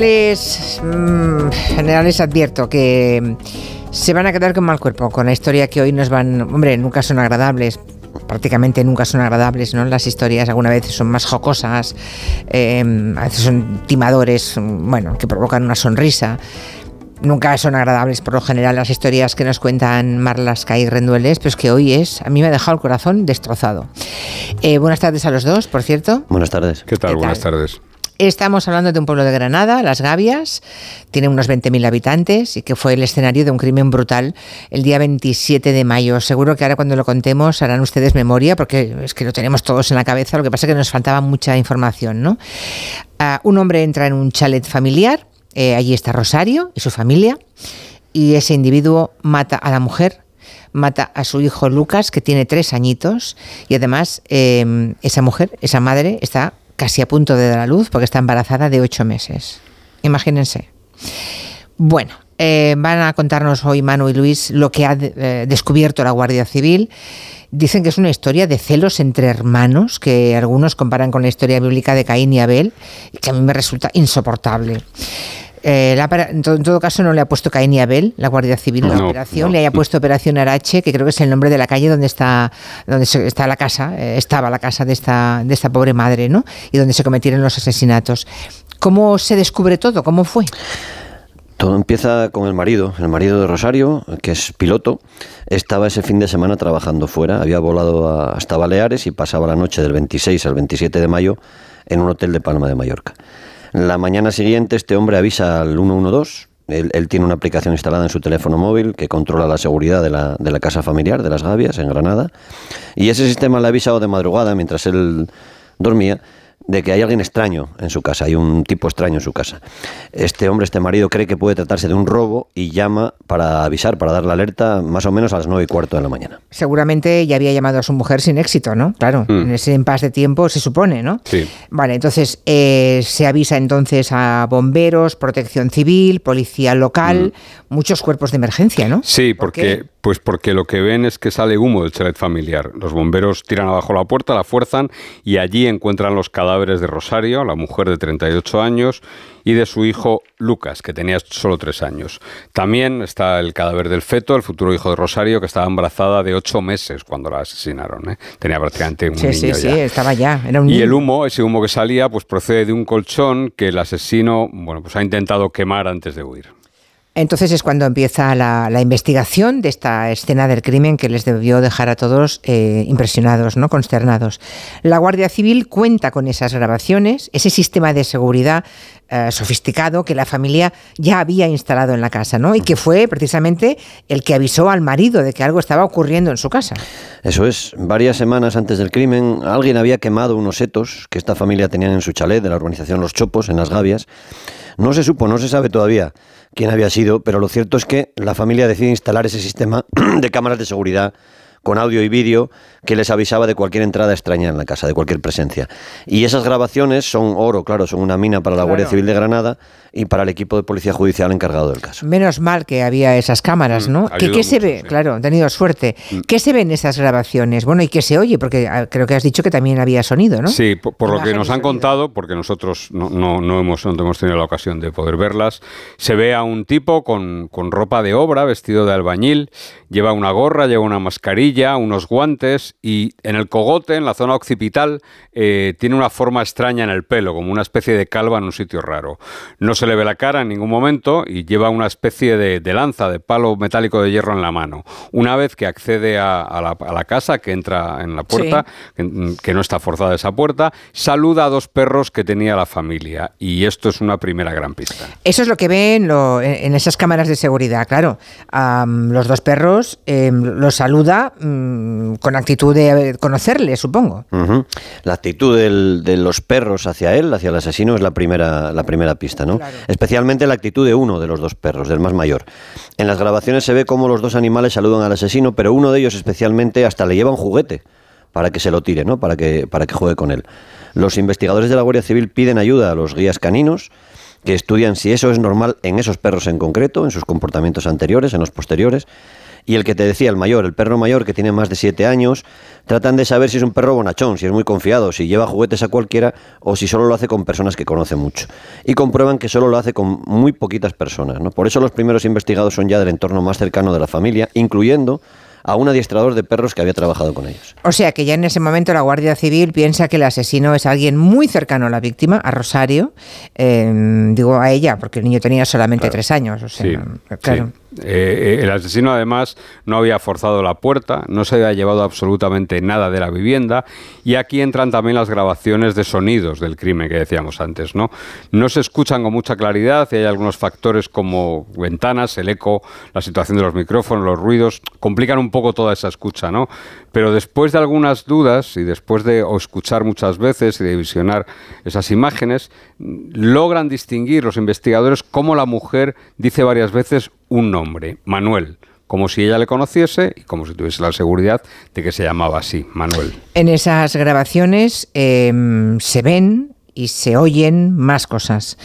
Les, mm, general les advierto que se van a quedar con mal cuerpo con la historia que hoy nos van... Hombre, nunca son agradables, prácticamente nunca son agradables, ¿no? Las historias alguna vez son más jocosas, eh, a veces son timadores, bueno, que provocan una sonrisa. Nunca son agradables por lo general las historias que nos cuentan Marlaska y Rendueles, pero es que hoy es, a mí me ha dejado el corazón destrozado. Eh, buenas tardes a los dos, por cierto. Buenas tardes. ¿Qué tal? ¿Qué Buenas tal? tardes. Estamos hablando de un pueblo de Granada, Las Gavias, tiene unos 20.000 habitantes y que fue el escenario de un crimen brutal el día 27 de mayo. Seguro que ahora cuando lo contemos harán ustedes memoria porque es que lo tenemos todos en la cabeza, lo que pasa es que nos faltaba mucha información. ¿no? Ah, un hombre entra en un chalet familiar, eh, allí está Rosario y su familia, y ese individuo mata a la mujer mata a su hijo Lucas, que tiene tres añitos, y además eh, esa mujer, esa madre, está casi a punto de dar a luz porque está embarazada de ocho meses. Imagínense. Bueno, eh, van a contarnos hoy Manu y Luis lo que ha eh, descubierto la Guardia Civil. Dicen que es una historia de celos entre hermanos, que algunos comparan con la historia bíblica de Caín y Abel, que a mí me resulta insoportable. Eh, la en, todo, en todo caso no le ha puesto Caín y Abel, la Guardia Civil, la operación, no. le haya puesto Operación Arache, que creo que es el nombre de la calle donde está, donde está la casa, eh, estaba la casa de esta, de esta pobre madre, ¿no? Y donde se cometieron los asesinatos. ¿Cómo se descubre todo? ¿Cómo fue? Todo empieza con el marido, el marido de Rosario, que es piloto. Estaba ese fin de semana trabajando fuera, había volado a- hasta Baleares y pasaba la noche del 26 al 27 de mayo en un hotel de Palma de Mallorca. La mañana siguiente este hombre avisa al 112. Él, él tiene una aplicación instalada en su teléfono móvil que controla la seguridad de la, de la casa familiar de las Gavias en Granada. Y ese sistema le ha avisado de madrugada, mientras él dormía, de que hay alguien extraño en su casa, hay un tipo extraño en su casa. Este hombre, este marido, cree que puede tratarse de un robo y llama para avisar, para dar la alerta, más o menos a las nueve y cuarto de la mañana. Seguramente ya había llamado a su mujer sin éxito, ¿no? Claro, Mm. en ese impasse de tiempo se supone, ¿no? Sí. Vale, entonces eh, se avisa entonces a bomberos, protección civil, policía local, muchos cuerpos de emergencia, ¿no? Sí, ¿Por porque, qué? Pues porque lo que ven es que sale humo del chalet familiar. Los bomberos tiran abajo la puerta, la fuerzan y allí encuentran los cadáveres de Rosario, la mujer de 38 años, y de su hijo Lucas, que tenía solo 3 años. También está el cadáver del feto, el futuro hijo de Rosario, que estaba embarazada de 8 meses cuando la asesinaron. ¿eh? Tenía prácticamente un Sí, niño sí, sí, ya. estaba ya, era un Y niño. el humo, ese humo que salía, pues procede de un colchón que el asesino, bueno, pues ha intentado quemar antes de huir. Entonces es cuando empieza la, investigación de esta escena del crimen que les debió dejar a todos eh, impresionados, ¿no? consternados. La Guardia Civil cuenta con esas grabaciones, ese sistema de seguridad eh, sofisticado que la familia ya había instalado en la casa, ¿no? Y que fue precisamente el que avisó al marido de que algo estaba ocurriendo en su casa. Eso es, varias semanas antes del crimen, alguien había quemado unos setos que esta familia tenían en su chalet de la urbanización Los Chopos, en Las Gavias. No se supo, no se sabe todavía quién había sido, pero lo cierto es que la familia decide instalar ese sistema de cámaras de seguridad con audio y vídeo que les avisaba de cualquier entrada extraña en la casa, de cualquier presencia. Y esas grabaciones son oro, claro, son una mina para la Guardia. Civil de Granada y para el equipo de policía judicial encargado del caso. Menos mal que había esas cámaras, Mm, ¿no? ¿Qué, se mucho, ve? sí. Claro, han tenido suerte. ¿Qué se ve en esas grabaciones? Bueno, ¿y qué se oye? Porque ah, creo que has dicho que también había sonido, ¿no? Sí, por, por lo que nos han sonido. contado, porque nosotros no, no, no hemos, no hemos tenido la ocasión de poder verlas, se ve a un tipo con, con ropa de obra, vestido de albañil, lleva una gorra, lleva una mascarilla, unos guantes y en el cogote, en la zona occipital, eh, tiene una forma extraña en el pelo, como una especie de calva en un sitio raro. No se le ve la cara en ningún momento y lleva una especie de, de lanza, de palo metálico de hierro en la mano. Una vez que accede a, a la, a la casa, que entra en la puerta, que, que no está forzada esa puerta, saluda a dos perros que tenía la familia. Y esto es una primera gran pista. Eso es lo que ven lo- en esas cámaras de seguridad, claro. Los dos perros em, los saluda mm, con actitud de conocerle, supongo. La actitud del- de los perros hacia él, hacia el asesino, es la primera, la primera pista, ¿no? Claro. Especialmente la actitud de uno de los dos perros, del más mayor. En las grabaciones se ve cómo los dos animales saludan al asesino, pero uno de ellos especialmente hasta le lleva un juguete para que se lo tire, ¿no? Para que, para que juegue con él. Los investigadores de la Guardia Civil piden ayuda a los guías caninos que estudian si eso es normal en esos perros en concreto, en sus comportamientos anteriores, en los posteriores, Y el que te decía, el mayor, el perro mayor que tiene más de siete años, tratan de saber si es un perro bonachón, si es muy confiado, si lleva juguetes a cualquiera o si solo lo hace con personas que conoce mucho. Y comprueban que solo lo hace con muy poquitas personas. ¿no? Por eso los primeros investigados son ya del entorno más cercano de la familia, incluyendo a un adiestrador de perros que había trabajado con ellos. O sea que ya en ese momento la Guardia Civil piensa que el asesino es alguien muy cercano a la víctima, a Rosario, em, digo a ella, porque el niño tenía solamente tres años. O sea, claro. Eh, eh, el asesino además no había forzado la puerta, no se había llevado absolutamente nada de la vivienda y aquí entran también las grabaciones de sonidos del crimen que decíamos antes, ¿no? No se escuchan con mucha claridad y hay algunos factores como ventanas, el eco, la situación de los micrófonos, los ruidos, complican un poco toda esa escucha, ¿no? Pero después de algunas dudas y después de escuchar muchas veces y de visionar esas imágenes, logran distinguir los investigadores cómo la mujer dice varias veces un nombre, Manuel, como si ella le conociese y como si tuviese la seguridad de que se llamaba así, Manuel. En esas grabaciones em, se ven y se oyen más cosas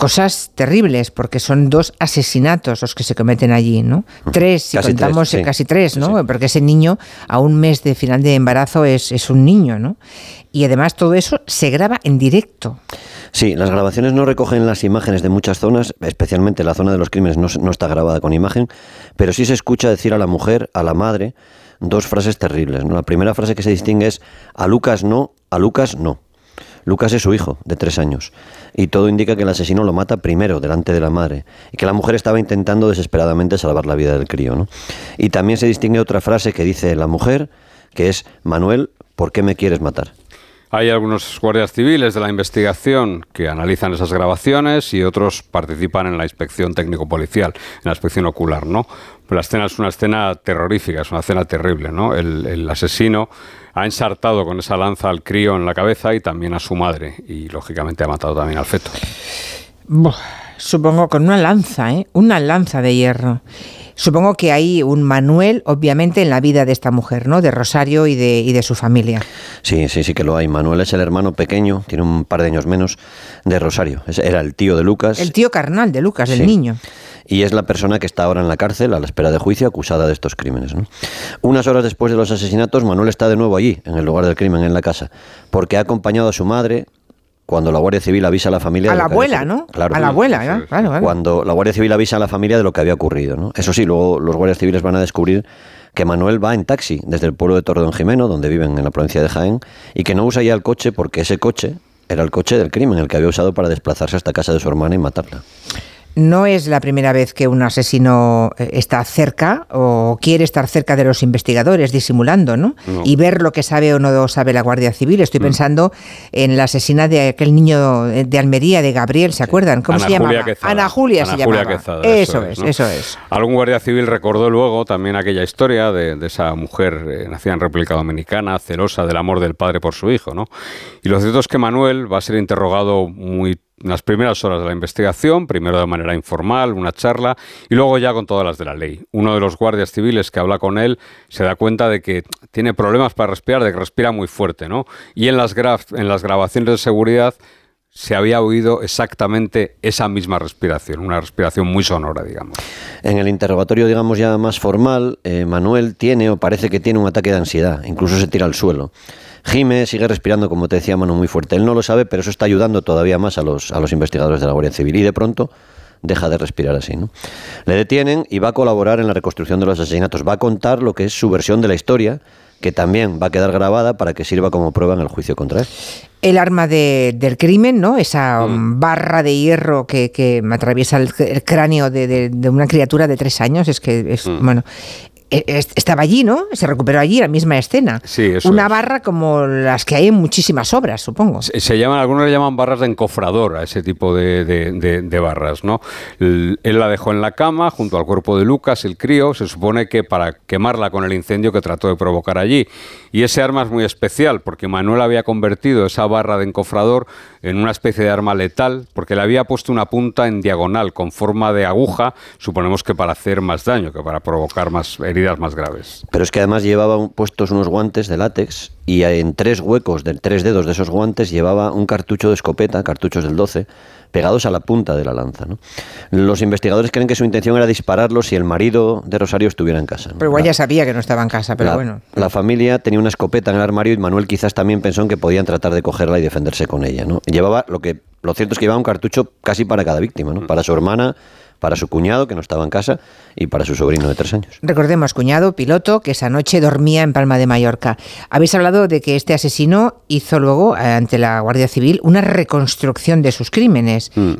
cosas terribles, porque son dos asesinatos los que se cometen allí, ¿no? Tres, si contamos casi tres, ¿no? Porque ese niño a un mes de final de embarazo es, es un niño, ¿no? Y además todo eso se graba en directo. Sí, las grabaciones no recogen las imágenes de muchas zonas, especialmente la zona de los crímenes no, está grabada con imagen, pero sí se escucha decir a la mujer, a la madre, dos frases terribles. La primera frase que se distingue es a Lucas no, a Lucas no. Lucas es su hijo, de tres años, y todo indica que el asesino lo mata primero, delante de la madre, y que la mujer estaba intentando desesperadamente salvar la vida del crío. ¿no? Y también se distingue otra frase que dice la mujer, que es, Manuel, ¿por qué me quieres matar? Hay algunos guardias civiles de la investigación que analizan esas grabaciones y otros participan en la inspección técnico-policial, en la inspección ocular, ¿no? la escena es una escena terrorífica, es una escena terrible, ¿no? El, asesino ha ensartado con esa lanza al crío en la cabeza y también a su madre y lógicamente ha matado también al feto. supongo con una lanza, ¿eh? Una lanza de hierro. Supongo que hay un Manuel, obviamente, en la vida de esta mujer, ¿no? De Rosario y de, y de su familia. Sí, sí, sí que lo hay. Manuel es el hermano pequeño, tiene un par de años menos, de Rosario. Era el tío de Lucas. El tío carnal de Lucas, el niño. Y es la persona que está ahora en la cárcel a la espera de juicio acusada de estos crímenes. Unas horas después de los asesinatos, Manuel está de nuevo allí, en el lugar del crimen, en la casa, porque ha acompañado a su madre, cuando la Guardia Civil avisa a la familia... A la abuela, ¿no? Claro. A la abuela, ¿eh? claro, Cuando la Guardia Civil avisa a la familia de lo que había ocurrido, ¿no? Eso sí, luego los guardias civiles van a descubrir que Manuel va en taxi desde el pueblo de Torredón Jimeno, donde viven en la provincia de Jaén, y que no usa ya el coche porque ese coche era el coche del crimen, el que había usado para desplazarse hasta casa de su hermana y matarla. No es la primera vez que un asesino eh, está cerca o quiere estar cerca de los investigadores, disimulando, ¿no? Y ver lo que sabe o no sabe la Guardia Civil. Estoy mm. pensando en la asesina de aquel niño de Almería, de Gabriel, ¿se acuerdan? ¿Cómo se llamaba? Ana Julia se llamaba. eso, es, eso es. Algún Guardia Civil recordó luego también aquella historia de, esa mujer eh, nacida en República Dominicana, celosa del amor del padre por su hijo, ¿no? Y lo cierto es que Manuel va a ser interrogado muy las primeras horas de la investigación, primero de manera informal, una charla, y luego ya con todas las de la ley. Uno de los guardias civiles que habla con él se da cuenta de que tiene problemas para respirar, de que respira muy fuerte, ¿no? Y en las, en las grabaciones de seguridad se había oído exactamente esa misma respiración, una respiración muy sonora, digamos. En el interrogatorio, digamos ya más formal, eh, Manuel tiene o parece que tiene un ataque de ansiedad, incluso se tira al suelo. Jime sigue respirando, como te decía Manu, muy fuerte. Él no lo sabe, pero eso está ayudando todavía más a los, a los investigadores de la Guardia Civil. Y de pronto deja de respirar así. ¿no? Le detienen y va a colaborar en la reconstrucción de los asesinatos. Va a contar lo que es su versión de la historia, que también va a quedar grabada para que sirva como prueba en el juicio contra él. El arma de, del crimen, ¿no? Esa mm. barra de hierro que, que atraviesa el, cráneo de, de, una criatura de tres años, es que es, mm. bueno, estaba allí, ¿no? Se recuperó allí la misma escena. Sí, Una barra como las que hay en muchísimas obras, supongo. Se, llaman, algunos le llaman barras de encofrador a ese tipo de, barras, ¿no? Él la dejó en la cama junto al cuerpo de Lucas, el crío, se supone que para quemarla con el incendio que trató de provocar allí. Y ese arma es muy especial porque Manuel había convertido esa barra de encofrador en una especie de arma letal porque le había puesto una punta en diagonal con forma de aguja, suponemos que para hacer más daño, que para provocar más heridas heridas más graves. Pero es que además llevaba puestos unos guantes de látex y en tres huecos de tres dedos de esos guantes llevaba un cartucho de escopeta, cartuchos del 12, pegados a la punta de la lanza. Los investigadores creen que su intención era dispararlo si el marido de Rosario estuviera en casa. Pero igual ya sabía que no estaba en casa, pero bueno. La familia tenía una escopeta en el armario y Manuel quizás también pensó en que podían tratar de cogerla y defenderse con ella. ¿no? Llevaba lo que lo cierto es que llevaba un cartucho casi para cada víctima, ¿no? Para su hermana, para su cuñado, que no estaba en casa, y para su sobrino de tres años. Recordemos, cuñado, piloto, que esa noche dormía en Palma de Mallorca. Habéis hablado de que este asesino hizo luego, eh, ante la Guardia Civil, una reconstrucción de sus crímenes. Mm,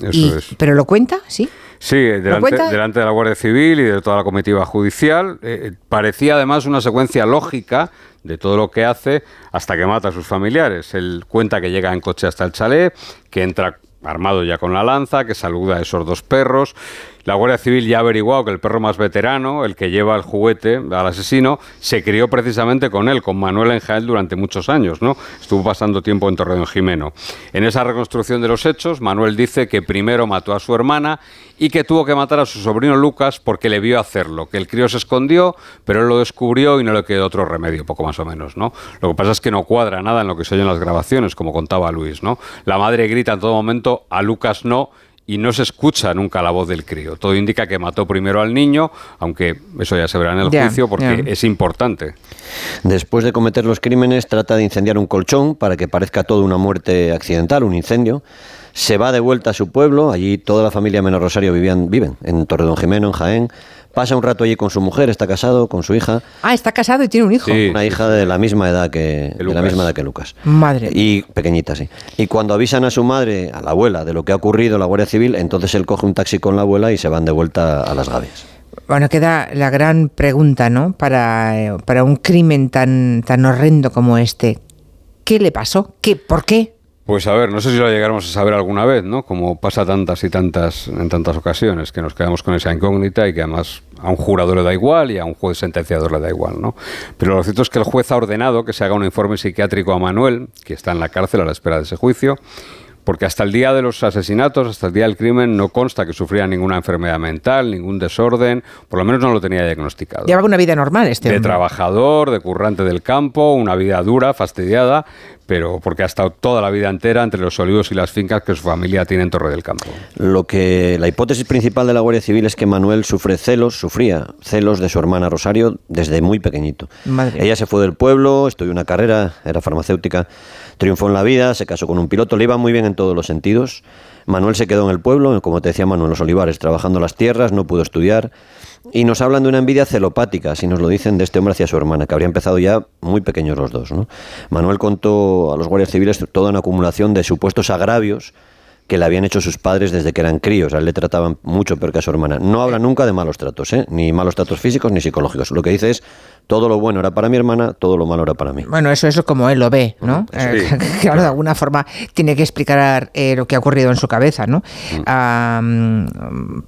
¿Pero lo cuenta? ¿Sí? Sí, delante, de la Guardia Civil y de toda la comitiva judicial. Eh, parecía además una secuencia lógica de todo lo que hace hasta que mata a sus familiares. Él cuenta que llega en coche hasta el chalet, que entra armado ya con la lanza, que saluda a esos dos perros. La Guardia Civil ya ha averiguado que el perro más veterano, el que lleva el juguete al asesino, se crió precisamente con él, con Manuel Enjael, durante muchos años, ¿no? Estuvo pasando tiempo en Torreón Jimeno. En esa reconstrucción de los hechos, Manuel dice que primero mató a su hermana y que tuvo que matar a su sobrino Lucas porque le vio hacerlo, que el crío se escondió, pero él lo descubrió y no le quedó otro remedio, poco más o menos, ¿no? Lo que pasa es que no cuadra nada en lo que se oye en las grabaciones, como contaba Luis, ¿no? La madre grita en todo momento, a Lucas no, y no se escucha nunca la voz del crío. Todo indica que mató primero al niño, aunque eso ya se verá en el juicio porque es importante. Después de cometer los crímenes, trata de incendiar un colchón para que parezca todo una muerte accidental, un incendio. Se va de vuelta a su pueblo, allí toda la familia menos Rosario vivían, viven, en Torredón Jimeno, en Jaén pasa un rato allí con su mujer, está casado con su hija. Ah, está casado y tiene un hijo. Una hija de la misma edad que de la misma edad que Lucas. Madre. Y pequeñita, sí. Y cuando avisan a su madre, a la abuela, de lo que ha ocurrido la Guardia Civil, entonces él coge un taxi con la abuela y se van de vuelta a las gavias. Bueno, queda la gran pregunta, ¿no? Para, eh, para un crimen tan, tan horrendo como este. ¿Qué le pasó? ¿Qué? ¿Por qué? Pues a ver, no sé si lo llegáramos a saber alguna vez, ¿no? Como pasa tantas y tantas en tantas ocasiones, que nos quedamos con esa incógnita y que además a un jurado le da igual y a un juez sentenciador le da igual, ¿no? Pero lo cierto es que el juez ha ordenado que se haga un informe psiquiátrico a Manuel, que está en la cárcel a la espera de ese juicio, porque hasta el día de los asesinatos, hasta el día del crimen, no consta que sufría ninguna enfermedad mental, ningún desorden, por lo menos no lo tenía diagnosticado. Llevaba una vida normal este De trabajador, de currante del campo, una vida dura, fastidiada, pero porque ha estado toda la vida entera entre los olivos y las fincas que su familia tiene en Torre del Campo. Lo que la hipótesis principal de la Guardia Civil es que Manuel sufre celos, sufría celos de su hermana Rosario desde muy pequeñito. Ella se fue del pueblo, estudió una carrera, era farmacéutica Triunfó en la vida, se casó con un piloto, le iba muy bien en todos los sentidos. Manuel se quedó en el pueblo, como te decía Manuel, los olivares, trabajando las tierras, no pudo estudiar. Y nos hablan de una envidia celopática, si nos lo dicen, de este hombre hacia su hermana, que habría empezado ya muy pequeños los dos. Manuel contó a los guardias civiles toda una acumulación de supuestos agravios que le habían hecho sus padres desde que eran críos. A él le trataban mucho peor que a su hermana. No habla nunca de malos tratos, ¿eh? ni malos tratos físicos ni psicológicos. Lo que dice es todo lo bueno era para mi hermana, todo lo malo era para mí. Bueno, eso es como él lo ve, ¿no? Eh, que de alguna forma tiene que explicar eh, lo que ha ocurrido en su cabeza, ¿no? Mm.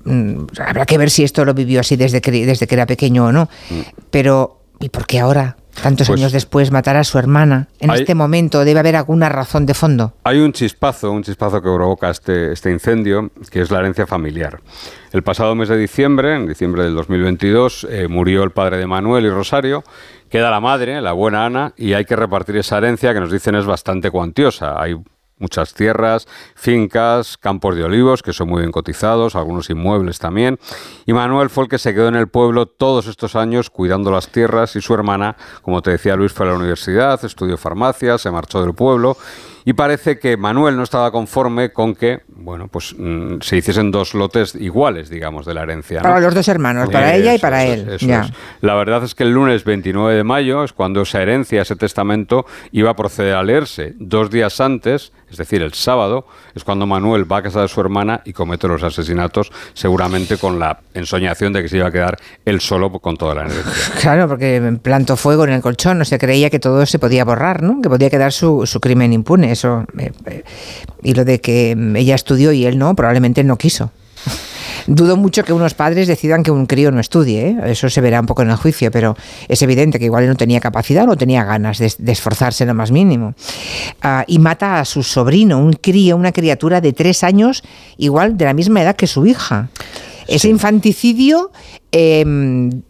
Mm, habrá que ver si esto lo vivió así desde que, desde que era pequeño o no. Mm. Pero, ¿y por qué ahora? Tantos pues años después, matar a su hermana. En este momento debe haber alguna razón de fondo. Hay un chispazo, un chispazo que provoca este, este incendio, que es la herencia familiar. El pasado mes de diciembre, en diciembre del 2022, eh, murió el padre de Manuel y Rosario. Queda la madre, la buena Ana, y hay que repartir esa herencia que nos dicen es bastante cuantiosa. Hay muchas tierras, fincas, campos de olivos que son muy bien cotizados, algunos inmuebles también. Y Manuel fue el que se quedó en el pueblo todos estos años cuidando las tierras y su hermana, como te decía Luis, fue a la universidad, estudió farmacia, se marchó del pueblo y parece que Manuel no estaba conforme con que, bueno, pues mm, se hiciesen dos lotes iguales, digamos, de la herencia. Para los dos hermanos, para ella y para él. La verdad es que el lunes 29 de mayo es cuando esa herencia, ese testamento, iba a proceder a leerse. Dos días antes, es decir, el sábado, es cuando Manuel va a casa de su hermana y comete los asesinatos, seguramente con la ensoñación de que se iba a quedar él solo con toda la herencia. Claro, porque plantó fuego en el colchón, no se creía que todo se podía borrar, ¿no? Que podía quedar su, su crimen impune eso. Eh, eh, y lo de que ella estudió y él no, probablemente no quiso. Dudo mucho que unos padres decidan que un crío no estudie, ¿eh? eso se verá un poco en el juicio, pero es evidente que igual él no tenía capacidad o no tenía ganas de, esforzarse lo más mínimo. Ah, y mata a su sobrino, un crío, una criatura de tres años, igual de la misma edad que su hija. Ese infanticidio em,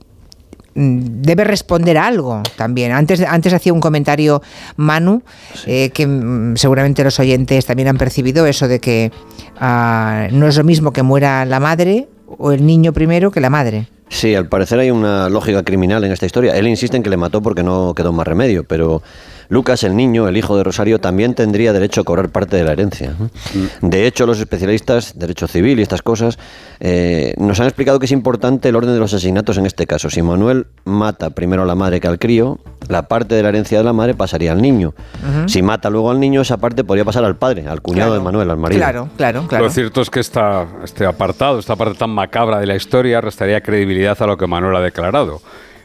debe responder a algo también. Antes, antes hacía un comentario Manu, eh, que mm, seguramente los oyentes también han percibido eso de que ah, no es lo mismo que muera la madre o el niño primero que la madre. Sí, al parecer hay una lógica criminal en esta historia. Él insiste en que le mató porque no quedó más remedio, pero Lucas, el niño, el hijo de Rosario, también tendría derecho a cobrar parte de la herencia. Mm. De hecho, los especialistas, derecho civil y estas cosas, eh, nos han explicado que es importante el orden de los asesinatos en este caso. Si Manuel mata primero a la madre que al crío, la parte de la herencia de la madre pasaría al niño. Si mata luego al niño, esa parte podría pasar al padre, al cuñado de Manuel, al marido. Claro, claro, claro. Lo cierto es que esta, este apartado, esta parte tan macabra de la historia, restaría credibilidad a lo que Manuel ha declarado.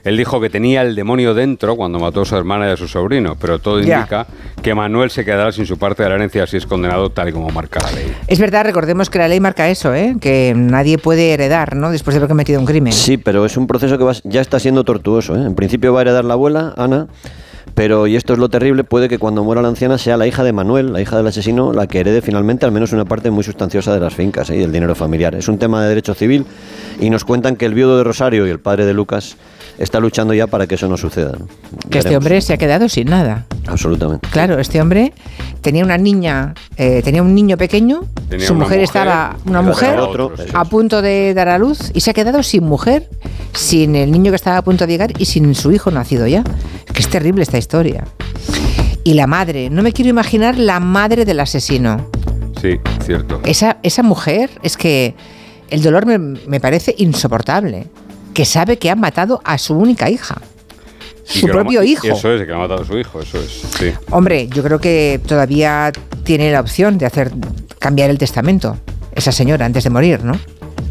Él dijo que tenía el demonio dentro cuando mató a su hermana y a su sobrino, pero todo indica que Manuel se quedará sin su parte de la herencia si es condenado tal y como marca la ley. Es verdad, recordemos que la ley marca eso, ¿eh? que nadie puede heredar ¿no? después de haber cometido un crimen. Sí, pero es un proceso que ya está siendo tortuoso. ¿eh? En principio va a heredar la abuela, Ana, pero, y esto es lo terrible, puede que cuando muera la anciana sea la hija de Manuel, la hija del asesino, la que herede finalmente al menos una parte muy sustanciosa de las fincas ¿eh? y del dinero familiar. Es un tema de derecho civil y nos cuentan que el viudo de Rosario y el padre de Lucas está luchando ya para que eso no suceda. Que este hombre se ha quedado sin nada. Absolutamente. Claro, este hombre tenía una niña, eh, tenía un niño pequeño, su mujer, estaba, una mujer a punto de dar a luz y se ha quedado sin mujer, sin el niño que estaba a punto de llegar y sin su hijo nacido ya. Que es terrible esta historia. Y la madre, no me quiero imaginar la madre del asesino. Sí, cierto. Esa, esa mujer, es que el dolor me, me parece insoportable que sabe que ha matado a su única hija. su propio hijo. Eso es, que ha matado a su hijo, eso es. Sí. Hombre, yo creo que todavía tiene la opción de hacer cambiar el testamento, esa señora, antes de morir, ¿no?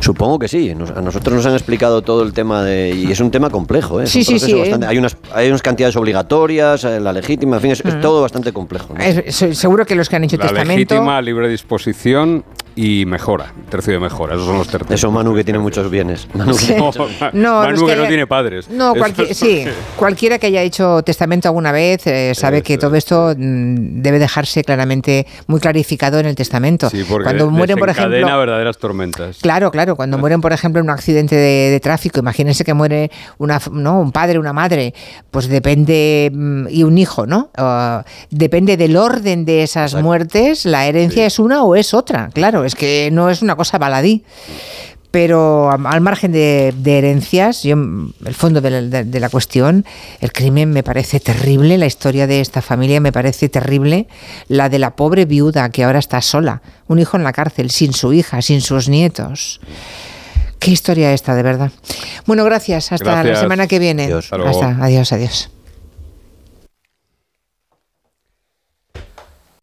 Supongo que sí. a nosotros nos han explicado todo el tema de. Y es un tema complejo, ¿eh? sí, sí, sí. ¿eh? hay, unas, hay unas cantidades obligatorias, eh, la legítima, en fin, es, mm. todo bastante complejo. seguro que los que han hecho la testamento. Legítima, libre disposición y mejora, tercio de mejora. Esos son los tercios. Eso Manu que tiene muchos bienes. Manu, que, no, Manu que, no tiene padres. No, sí, cualquiera que haya hecho testamento alguna vez eh, sabe que todo esto mm, debe dejarse claramente muy clarificado en el testamento. Sí, porque cuando mueren, por ejemplo, verdaderas tormentas. Claro, claro. Cuando mueren, por ejemplo, en un accidente de, tráfico, imagínense que muere una, ¿no? un padre, una madre, pues depende mm, y un hijo, ¿no? Ah, depende del orden de esas muertes. La herencia es una o es otra, claro es que no es una cosa baladí. Pero al margen de, herencias, yo, el fondo de la, cuestión, el crimen me parece terrible, la historia de esta familia me parece terrible, la de la pobre viuda que ahora está sola, un hijo en la cárcel, sin su hija, sin sus nietos. Qué historia esta, de verdad. Bueno, gracias. Hasta la semana que viene. Hasta adiós, adiós.